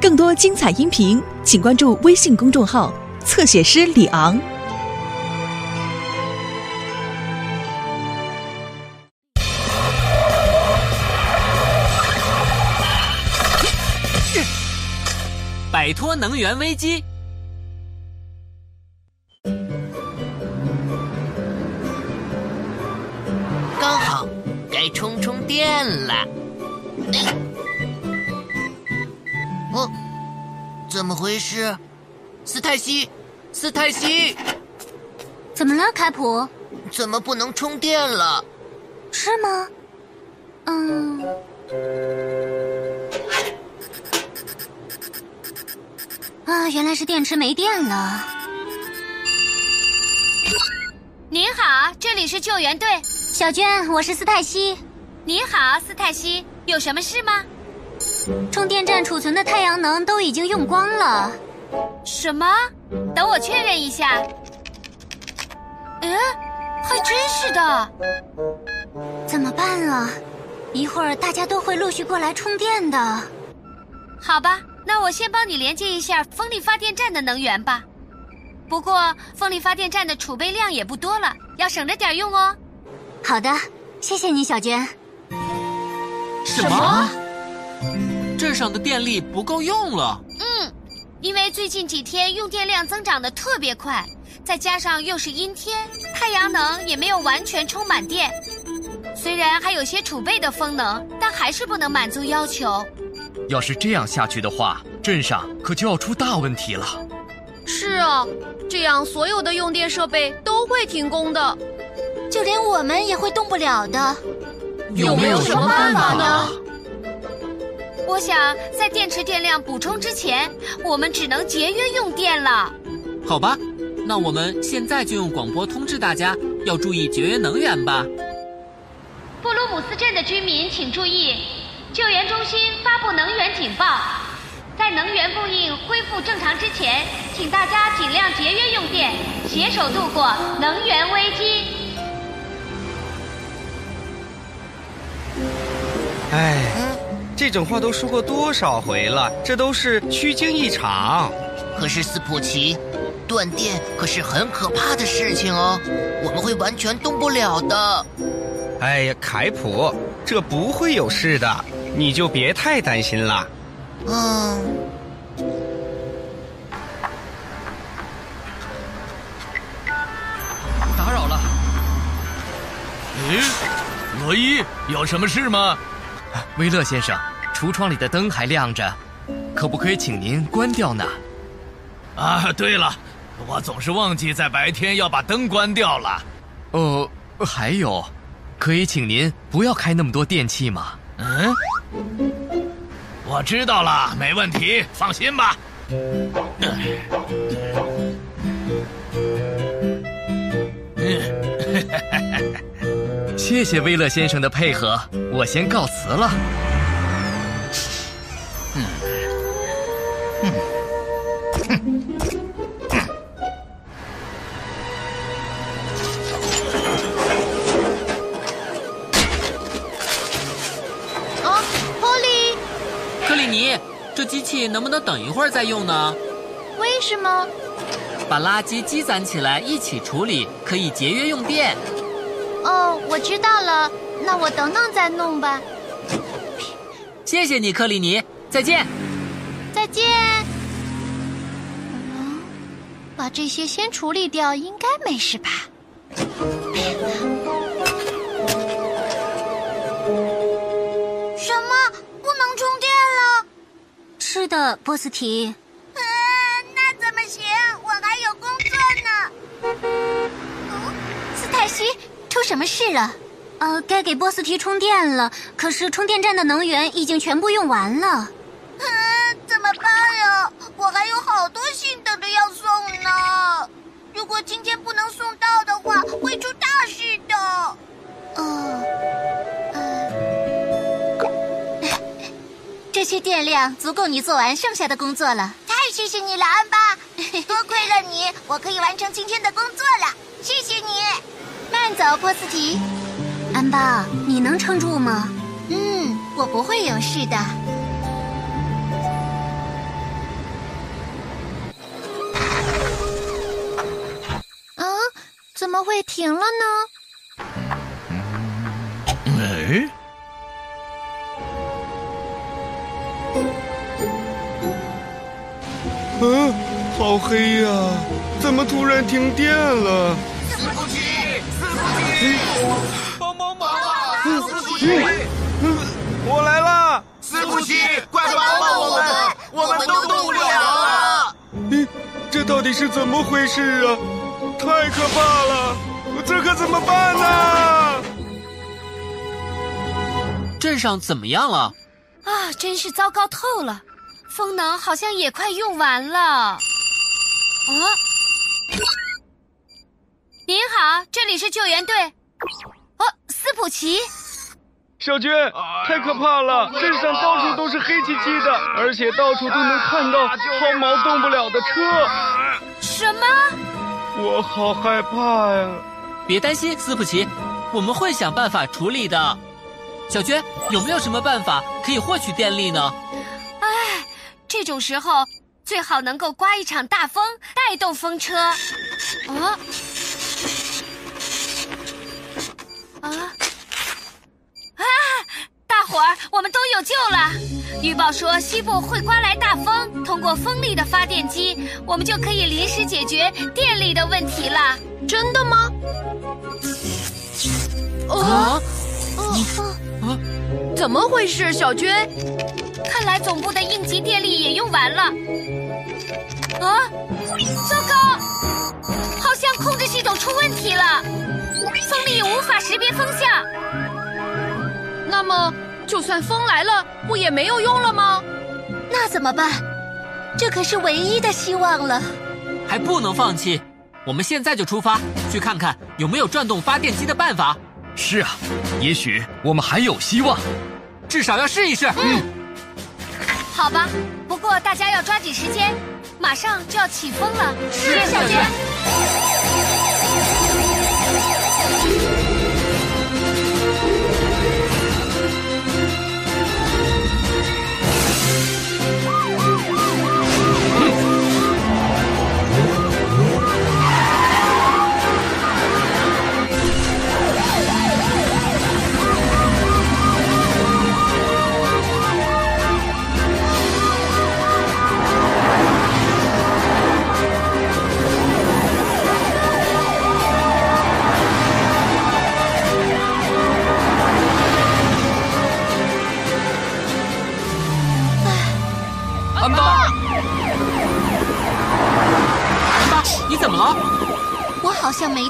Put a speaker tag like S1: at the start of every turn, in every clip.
S1: 更多精彩音频，请关注微信公众号“侧写师李昂”。
S2: 摆脱能源危机。
S3: 刚好该充充电了。哎哦，怎么回事？斯泰西，斯泰西，
S4: 怎么了，凯普？
S3: 怎么不能充电了？
S4: 是吗？嗯，啊，原来是电池没电了。
S5: 您好，这里是救援队。
S4: 小娟，我是斯泰西。
S5: 你好，斯泰西，有什么事吗？
S4: 充电站储存的太阳能都已经用光了。
S5: 什么？等我确认一下。嗯，还真是的。
S4: 怎么办啊？一会儿大家都会陆续过来充电的。
S5: 好吧，那我先帮你连接一下风力发电站的能源吧。不过风力发电站的储备量也不多了，要省着点用哦。
S4: 好的，谢谢你，小娟。
S2: 什么？镇上的电力不够用了？
S5: 嗯，因为最近几天用电量增长的特别快，再加上又是阴天，太阳能也没有完全充满电。虽然还有些储备的风能，但还是不能满足要求。
S6: 要是这样下去的话，镇上可就要出大问题了。
S7: 是啊，这样所有的用电设备都会停工的，
S4: 就连我们也会动不了的。
S2: 有没有什么办法呢？
S5: 我想在电池电量补充之前，我们只能节约用电了。
S2: 好吧，那我们现在就用广播通知大家要注意节约能源吧。
S5: 布鲁姆斯镇的居民请注意，救援中心发布能源警报，在能源供应恢复正常之前，请大家尽量节约用电，携手度过能源危机。
S8: 哎，这种话都说过多少回了，这都是虚惊一场。
S3: 可是斯普奇，断电可是很可怕的事情哦，我们会完全动不了的。
S8: 哎呀，凯普，这不会有事的，你就别太担心了。
S3: 嗯，
S6: 打扰了。
S9: 咦，罗伊，有什么事吗？
S6: 威勒先生，橱窗里的灯还亮着，可不可以请您关掉呢？
S9: 啊，对了，我总是忘记在白天要把灯关掉了。
S6: 哦，还有，可以请您不要开那么多电器吗？
S9: 嗯，我知道了，没问题，放心吧。
S6: 谢谢威勒先生的配合，我先告辞了。
S2: 能不能等一会儿再用呢？
S7: 为什么？
S2: 把垃圾积攒起来一起处理，可以节约用电。
S7: 哦，我知道了，那我等等再弄吧。
S2: 谢谢你，克里尼，再见。
S7: 再见。嗯，把这些先处理掉，应该没事吧？
S4: 是的，波斯提。
S10: 嗯，那怎么行？我还有工作呢。
S4: 嗯斯泰西，出什么事了？呃，该给波斯提充电了，可是充电站的能源已经全部用完了。
S10: 嗯，怎么办呀？我还有好多信等着要送呢。如果今天不能送
S4: 电量足够你做完剩下的工作了。
S10: 太谢谢你了，安巴，多亏了你，我可以完成今天的工作了。谢谢你，
S4: 慢走，波斯提。安巴，你能撑住吗？
S7: 嗯，我不会有事的。怎么会停了呢？
S9: 哎。
S8: 嗯，好黑呀！怎么突然停电了？
S3: 四不齐，四不齐，
S9: 帮帮忙
S3: 啊！四不齐，
S8: 我来啦！
S3: 四不齐，快帮帮我们，我们都动不了了。
S8: 咦，这到底是怎么回事啊？太可怕了！这可怎么办呢？
S2: 镇上怎么样了？
S7: 啊，真是糟糕透了！风能好像也快用完了。啊，
S5: 您好，这里是救援队。哦，斯普奇，
S8: 小娟，太可怕了！镇上到处都是黑漆漆的，而且到处都能看到毫毛动不了的车。
S5: 什么？
S8: 我好害怕呀！
S2: 别担心，斯普奇，我们会想办法处理的。小娟，有没有什么办法可以获取电力呢？
S5: 唉，这种时候最好能够刮一场大风，带动风车。啊啊啊！大伙儿，我们都有救了。预报说西部会刮来大风，通过风力的发电机，我们就可以临时解决电力的问题了。
S7: 真的吗？
S2: 啊！
S7: 啊！怎么回事，小娟？
S5: 看来总部的应急电力也用完了。啊！糟糕，好像控制系统出问题了，风力无法识别风向。
S7: 那么，就算风来了，不也没有用了吗？
S4: 那怎么办？这可是唯一的希望了。
S2: 还不能放弃，我们现在就出发，去看看有没有转动发电机的办法。
S6: 是啊，也许我们还有希望，
S2: 至少要试一试。
S5: 嗯，好吧，不过大家要抓紧时间，马上就要起风了。
S4: 是，小娟。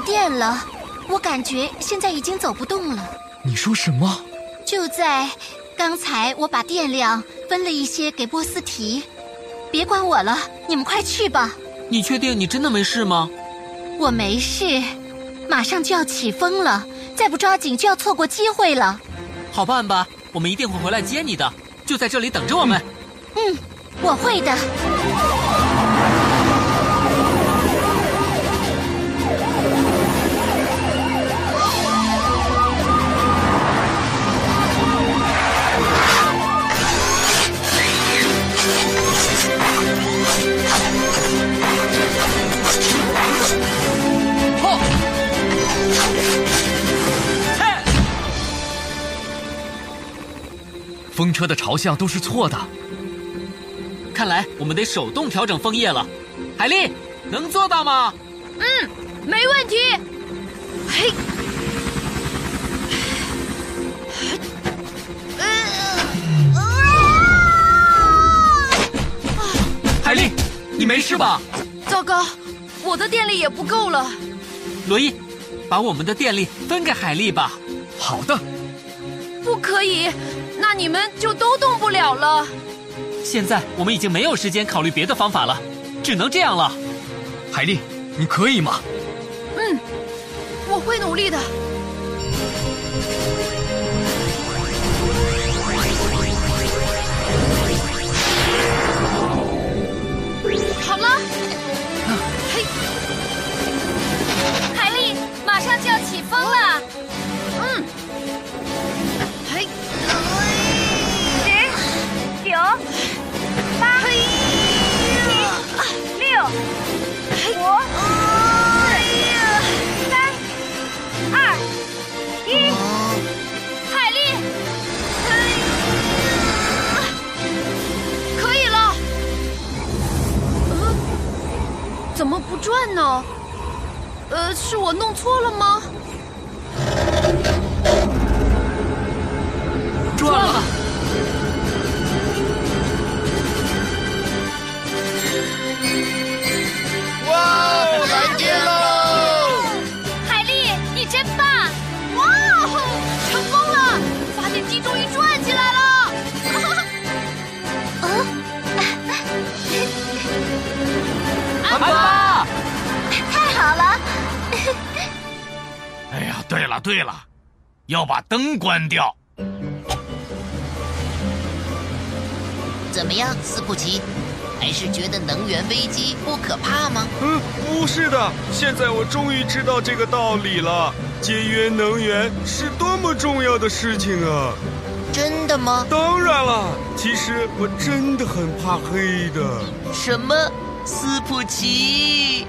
S4: 电了，我感觉现在已经走不动了。
S6: 你说什么？
S4: 就在刚才，我把电量分了一些给波斯提。别管我了，你们快去吧。
S2: 你确定你真的没事吗？
S4: 我没事，马上就要起风了，再不抓紧就要错过机会了。
S2: 好办吧，我们一定会回来接你的，就在这里等着我们。
S4: 嗯，我会的。
S6: 风车的朝向都是错的，
S2: 看来我们得手动调整枫叶了。海丽，能做到吗？
S7: 嗯，没问题。嘿，
S2: 海丽，你没事吧？
S7: 糟糕，我的电力也不够了。
S2: 罗伊，把我们的电力分给海丽吧。
S6: 好的。
S7: 不可以，那你们就都动不了了。
S2: 现在我们已经没有时间考虑别的方法了，只能这样了。
S6: 海丽，你可以吗？
S7: 嗯，我会努力的。好了，
S5: 嘿，海丽，马上就要起风了。
S7: 电呢？呃，是我弄错了吗？
S2: 转了！
S8: 哇，
S9: 了对了，要把灯关掉。
S3: 怎么样，斯普奇？还是觉得能源危机不可怕吗？
S8: 嗯，不是的，现在我终于知道这个道理了。节约能源是多么重要的事情啊！
S3: 真的吗？
S8: 当然了，其实我真的很怕黑的。
S3: 什么？斯普奇？